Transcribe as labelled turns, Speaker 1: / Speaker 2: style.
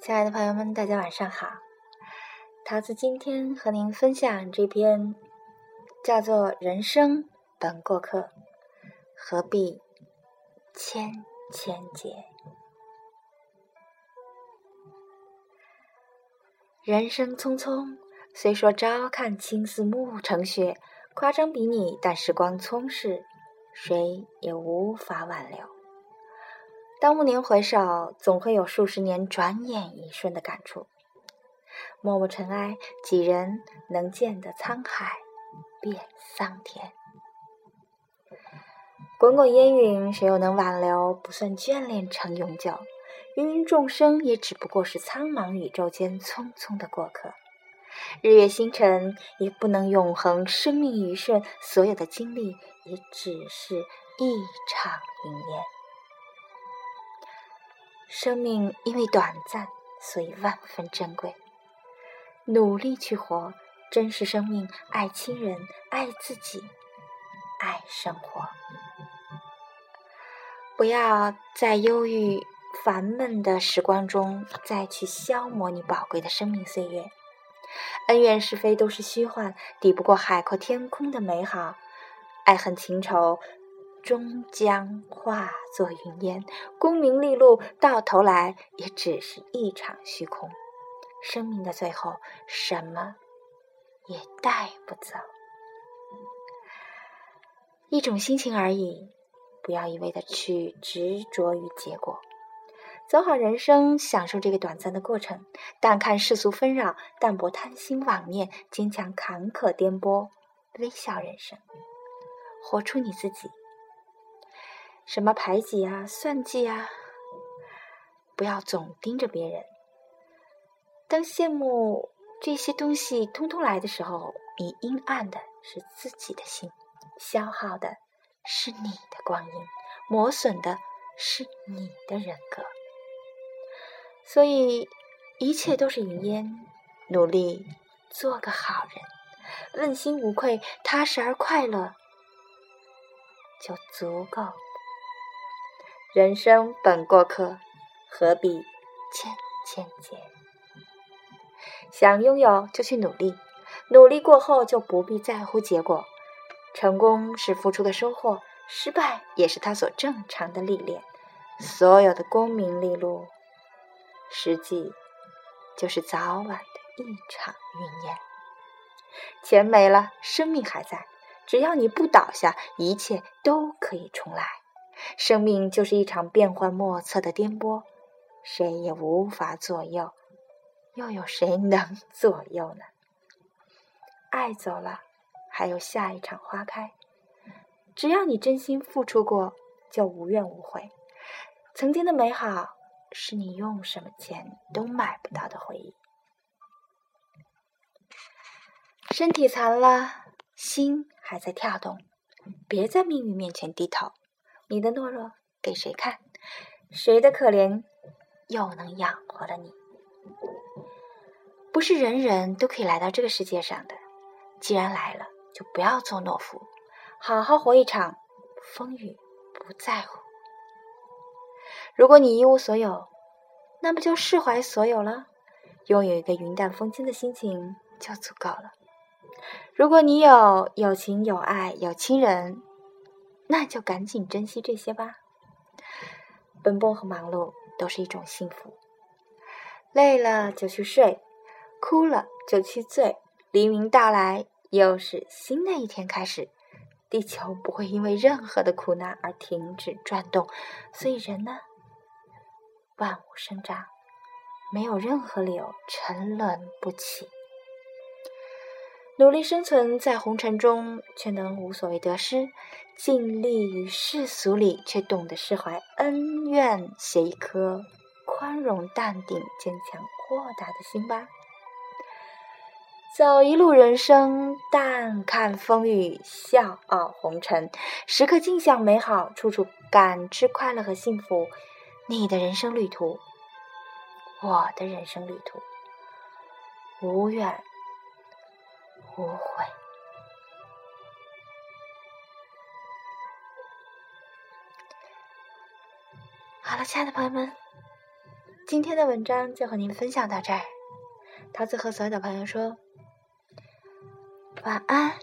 Speaker 1: 亲爱的朋友们，大家晚上好。桃子今天和您分享这篇叫做《人生本过客，何必千千结》。人生匆匆，虽说朝看青丝暮成雪，夸张比拟，但时光匆逝，谁也无法挽留。当暮年回首，总会有数十年转眼一瞬的感触。默默尘埃，几人能见得沧海变桑田？滚滚烟云，谁又能挽留？不算眷恋成永久。芸芸众生也只不过是苍茫宇宙间匆匆的过客，日月星辰也不能永恒。生命余生，所有的经历也只是一场云烟。生命因为短暂，所以万分珍贵。努力去活，珍视生命，爱亲人，爱自己，爱生活。不要在忧郁。烦闷的时光中，再去消磨你宝贵的生命岁月。恩怨是非都是虚幻，抵不过海阔天空的美好。爱恨情仇终将化作云烟，功名利禄到头来也只是一场虚空。生命的最后，什么也带不走，一种心情而已。不要一味的去执着于结果。走好人生，享受这个短暂的过程。淡看世俗纷扰，淡泊贪心妄念，坚强坎坷颠簸，微笑人生，活出你自己。什么排挤啊，算计啊，不要总盯着别人。当羡慕这些东西通通来的时候，你阴暗的是自己的心，消耗的是你的光阴，磨损的是你的人格。所以，一切都是云烟。努力做个好人，问心无愧，踏实而快乐，就足够。人生本过客，何必千千结？想拥有就去努力，努力过后就不必在乎结果。成功是付出的收获，失败也是他所正常的历练。所有的功名利禄。实际就是早晚的一场云烟。钱没了，生命还在。只要你不倒下，一切都可以重来。生命就是一场变幻莫测的颠簸，谁也无法左右，又有谁能左右呢？爱走了，还有下一场花开。只要你真心付出过，就无怨无悔。曾经的美好。是你用什么钱都买不到的回忆。身体残了，心还在跳动，别在命运面前低头。你的懦弱给谁看？谁的可怜又能养活了你？不是人人都可以来到这个世界上的。既然来了，就不要做懦夫，好好活一场，风雨不在乎。如果你一无所有，那不就释怀所有了？拥有一个云淡风轻的心情就足够了。如果你有有情有爱有亲人，那就赶紧珍惜这些吧。奔波和忙碌都是一种幸福。累了就去睡，哭了就去醉。黎明到来，又是新的一天开始。地球不会因为任何的苦难而停止转动，所以人呢？万物生长，没有任何理由沉沦不起。努力生存在红尘中，却能无所谓得失；尽力于世俗里，却懂得释怀恩怨。写一颗宽容、淡定、坚强、豁达的心吧。走一路人生，淡看风雨，笑傲红尘，时刻尽享美好，处处感知快乐和幸福。你的人生旅途，我的人生旅途，无怨无悔。好了，亲爱的朋友们，今天的文章就和您分享到这儿。桃子和所有的朋友说晚安。